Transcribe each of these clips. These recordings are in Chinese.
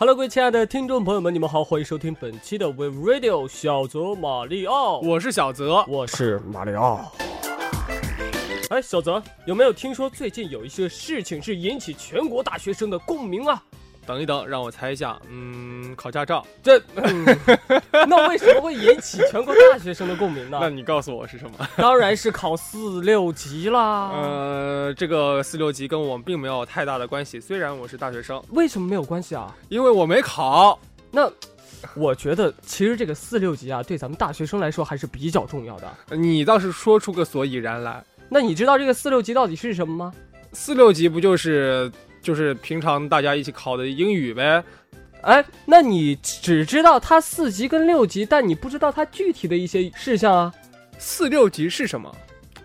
Hello，各位亲爱的听众朋友们，你们好，欢迎收听本期的 We Radio 小泽马里奥，我是小泽，我是马里奥。哎，小泽，有没有听说最近有一些事情是引起全国大学生的共鸣啊？等一等，让我猜一下，嗯，考驾照。这，那为什么会引起全国大学生的共鸣呢？那你告诉我是什么？当然是考四六级啦。呃，这个四六级跟我并没有太大的关系，虽然我是大学生。为什么没有关系啊？因为我没考。那，我觉得其实这个四六级啊，对咱们大学生来说还是比较重要的。你倒是说出个所以然来。那你知道这个四六级到底是什么吗？四六级不就是？就是平常大家一起考的英语呗，哎，那你只知道它四级跟六级，但你不知道它具体的一些事项啊。四六级是什么？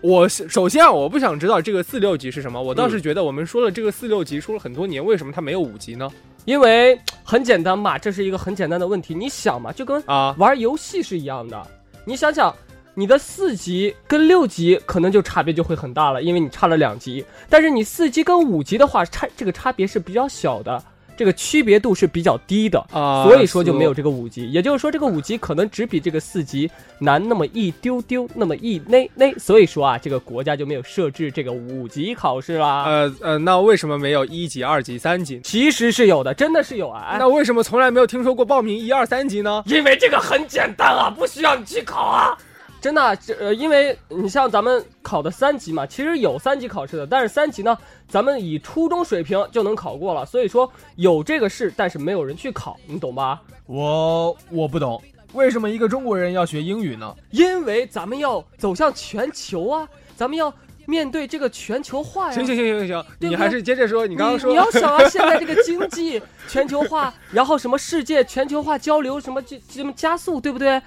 我首先啊，我不想知道这个四六级是什么。我倒是觉得我们说了这个四六级说了很多年，为什么它没有五级呢？因为很简单嘛，这是一个很简单的问题。你想嘛，就跟啊玩游戏是一样的。你想想。你的四级跟六级可能就差别就会很大了，因为你差了两级。但是你四级跟五级的话，差这个差别是比较小的，这个区别度是比较低的啊，所以说就没有这个五级。也就是说，这个五级可能只比这个四级难那么一丢丢，那么一那那。所以说啊，这个国家就没有设置这个五级考试啦。呃呃，那为什么没有一级、二级、三级？其实是有的，真的是有啊。那为什么从来没有听说过报名一二三级呢？因为这个很简单啊，不需要你去考啊。真的，这呃，因为你像咱们考的三级嘛，其实有三级考试的，但是三级呢，咱们以初中水平就能考过了，所以说有这个试，但是没有人去考，你懂吧？我我不懂，为什么一个中国人要学英语呢？因为咱们要走向全球啊，咱们要面对这个全球化呀。行行行行行，你还是接着说，你刚刚说你要想啊，现在这个经济全球化，然后什么世界全球化交流什么这什么加速，对不对？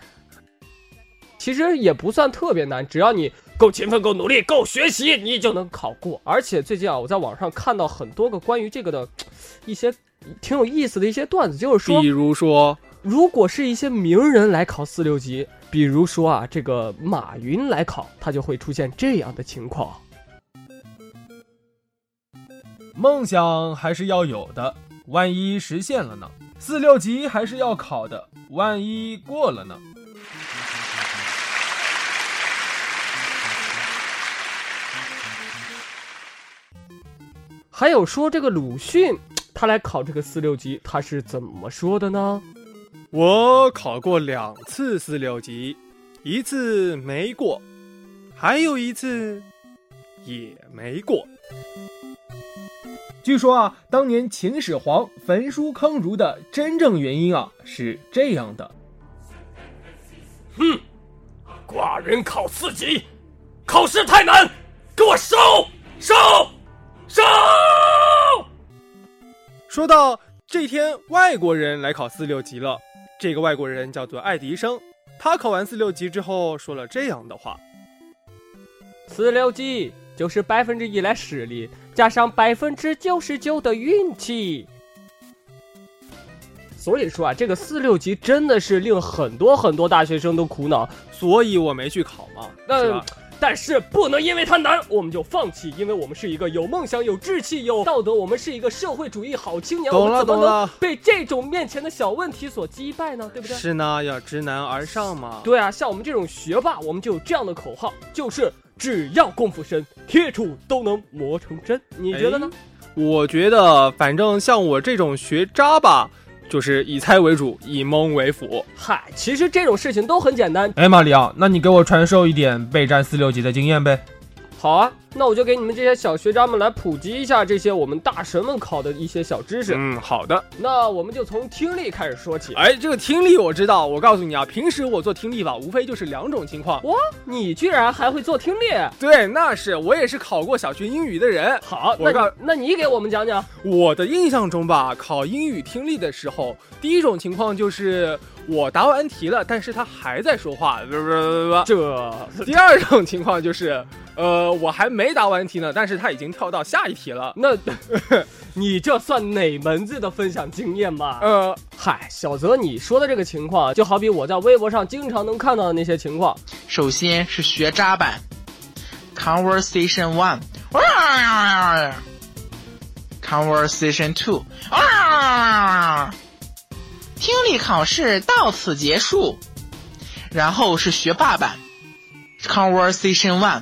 其实也不算特别难，只要你够勤奋、够努力、够学习，你就能考过。而且最近啊，我在网上看到很多个关于这个的一些挺有意思的一些段子，就是说，比如说，如果是一些名人来考四六级，比如说啊，这个马云来考，他就会出现这样的情况：梦想还是要有的，万一实现了呢？四六级还是要考的，万一过了呢？还有说这个鲁迅，他来考这个四六级，他是怎么说的呢？我考过两次四六级，一次没过，还有一次也没过。据说啊，当年秦始皇焚书坑儒的真正原因啊是这样的：哼，寡人考四级，考试太难，给我收收。收。说到这天，外国人来考四六级了。这个外国人叫做爱迪生，他考完四六级之后说了这样的话：四六级就是百分之一的实力，加上百分之九十九的运气。所以说啊，这个四六级真的是令很多很多大学生都苦恼，所以我没去考嘛，是吧？但是不能因为它难我们就放弃，因为我们是一个有梦想、有志气、有道德，我们是一个社会主义好青年。我们怎么能。被这种面前的小问题所击败呢？对不对？是呢，要知难而上嘛。对啊，像我们这种学霸，我们就有这样的口号，就是只要功夫深，铁杵都能磨成针。你觉得呢？我觉得，反正像我这种学渣吧。就是以猜为主，以蒙为辅。嗨，其实这种事情都很简单。哎，马里奥，那你给我传授一点备战四六级的经验呗。好啊，那我就给你们这些小学渣们来普及一下这些我们大神们考的一些小知识。嗯，好的。那我们就从听力开始说起。哎，这个听力我知道。我告诉你啊，平时我做听力吧，无非就是两种情况。哇，你居然还会做听力？对，那是我也是考过小学英语的人。好，那那你给我们讲讲。我的印象中吧，考英语听力的时候，第一种情况就是我答完题了，但是他还在说话。这。第二种情况就是。呃，我还没答完题呢，但是他已经跳到下一题了。那，你这算哪门子的分享经验嘛？呃，嗨，小泽，你说的这个情况，就好比我在微博上经常能看到的那些情况。首先是学渣版，Conversation One，Conversation Two，听力考试到此结束。然后是学霸版，Conversation One，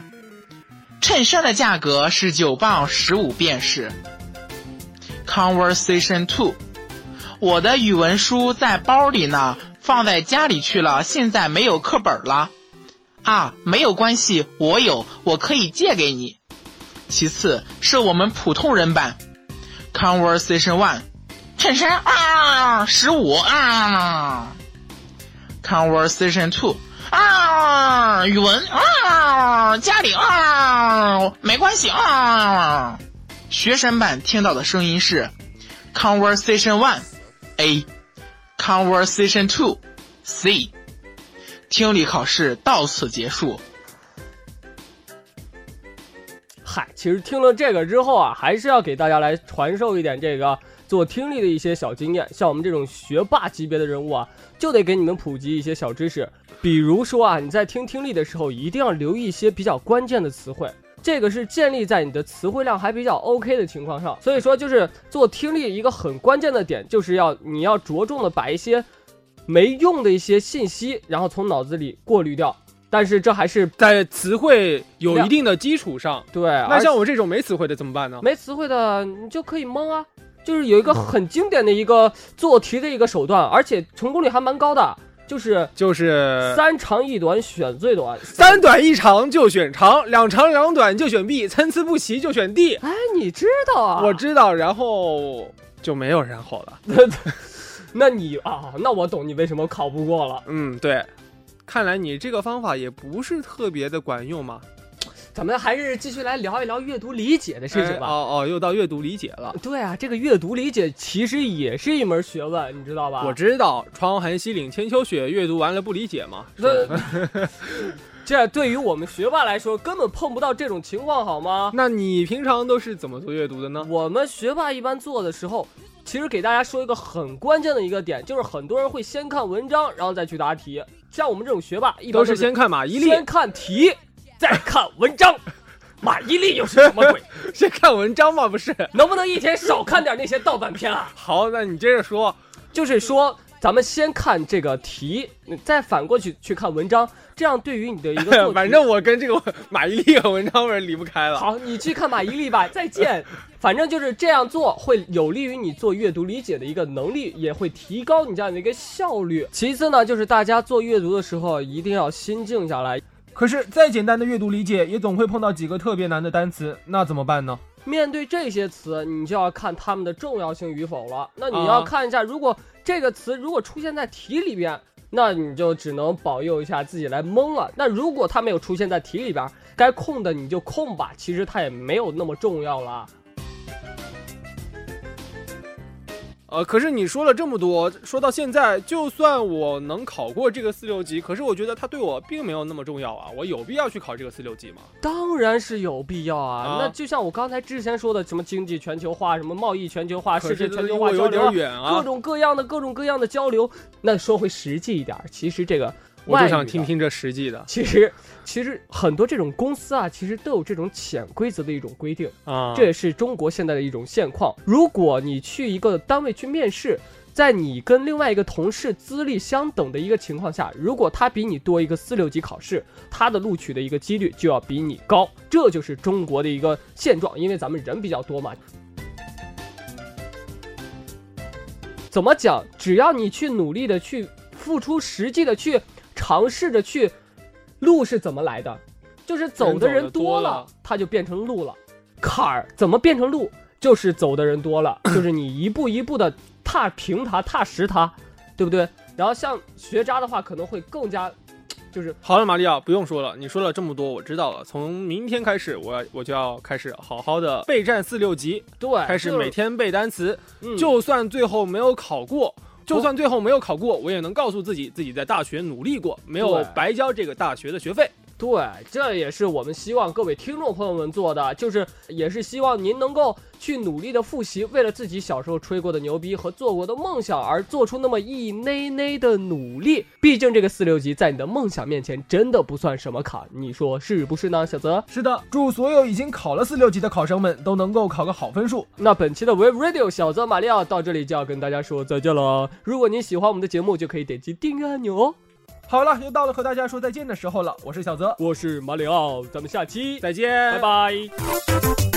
衬衫的价格是九磅十五便士。Conversation Two，我的语文书在包里呢，放在家里去了，现在没有课本了。啊，没有关系，我有，我可以借给你。其次是我们普通人版，Conversation One，衬衫啊，十五啊。Conversation two 啊，语文啊，家里啊，没关系啊。学生版听到的声音是 Conversation one A，Conversation two C。听力考试到此结束。嗨，其实听了这个之后啊，还是要给大家来传授一点这个做听力的一些小经验。像我们这种学霸级别的人物啊，就得给你们普及一些小知识。比如说啊，你在听听力的时候，一定要留意一些比较关键的词汇。这个是建立在你的词汇量还比较 OK 的情况上。所以说，就是做听力一个很关键的点，就是要你要着重的把一些没用的一些信息，然后从脑子里过滤掉。但是这还是在词汇有一定的基础上。对，那像我这种没词汇的怎么办呢？没词汇的你就可以蒙啊，就是有一个很经典的一个做题的一个手段，而且成功率还蛮高的，就是就是三长一短选最短，三短一长就选长，两长两短就选 B，参差不齐就选 D。哎，你知道啊？我知道，然后就没有然后了。那你啊，那我懂你为什么考不过了。嗯，对。看来你这个方法也不是特别的管用嘛，咱们还是继续来聊一聊阅读理解的事情吧。哦哦，又到阅读理解了。对啊，这个阅读理解其实也是一门学问，你知道吧？我知道，窗含西岭千秋雪，阅读完了不理解嘛。这对于我们学霸来说，根本碰不到这种情况，好吗？那你平常都是怎么做阅读的呢？我们学霸一般做的时候，其实给大家说一个很关键的一个点，就是很多人会先看文章，然后再去答题。像我们这种学霸，一般都是先看马伊琍，先看题，再看文章。马伊琍又是什么鬼？先看文章吗？不是？能不能一天少看点那些盗版片啊？好，那你接着说。就是说，咱们先看这个题，再反过去去看文章，这样对于你的一个。反正我跟这个马伊琍和文章是离不开了。好，你去看马伊琍吧。再见。反正就是这样做，会有利于你做阅读理解的一个能力，也会提高你这样的一个效率。其次呢，就是大家做阅读的时候一定要心静下来。可是再简单的阅读理解，也总会碰到几个特别难的单词，那怎么办呢？面对这些词，你就要看它们的重要性与否了。那你要看一下，如果这个词如果出现在题里边，那你就只能保佑一下自己来蒙了。那如果它没有出现在题里边，该空的你就空吧，其实它也没有那么重要了。呃，可是你说了这么多，说到现在，就算我能考过这个四六级，可是我觉得它对我并没有那么重要啊。我有必要去考这个四六级吗？当然是有必要啊。那就像我刚才之前说的，什么经济全球化，什么贸易全球化，世界全球化交流，各种各样的各种各样的交流。那说回实际一点，其实这个。我就想听听这实际的。其实，其实很多这种公司啊，其实都有这种潜规则的一种规定啊。这也是中国现在的一种现况。如果你去一个单位去面试，在你跟另外一个同事资历相等的一个情况下，如果他比你多一个四六级考试，他的录取的一个几率就要比你高。这就是中国的一个现状，因为咱们人比较多嘛。怎么讲？只要你去努力的去付出，实际的去。尝试着去，路是怎么来的？就是走的人多了，它就变成路了。坎儿怎么变成路？就是走的人多了，就是你一步一步的踏平它、踏实它，对不对？然后像学渣的话，可能会更加，就是好了，玛利亚，不用说了，你说了这么多，我知道了。从明天开始，我要我就要开始好好的备战四六级，对，开始每天背单词，就算最后没有考过。就算最后没有考过，我也能告诉自己，自己在大学努力过，没有白交这个大学的学费。对，这也是我们希望各位听众朋友们做的，就是也是希望您能够去努力的复习，为了自己小时候吹过的牛逼和做过的梦想而做出那么一内内的努力。毕竟这个四六级在你的梦想面前真的不算什么坎，你说是不是呢，小泽？是的，祝所有已经考了四六级的考生们都能够考个好分数。那本期的 Wave Radio 小泽玛利奥到这里就要跟大家说再见了。如果您喜欢我们的节目，就可以点击订阅按钮哦。好了，又到了和大家说再见的时候了。我是小泽，我是马里奥，咱们下期再见，拜拜。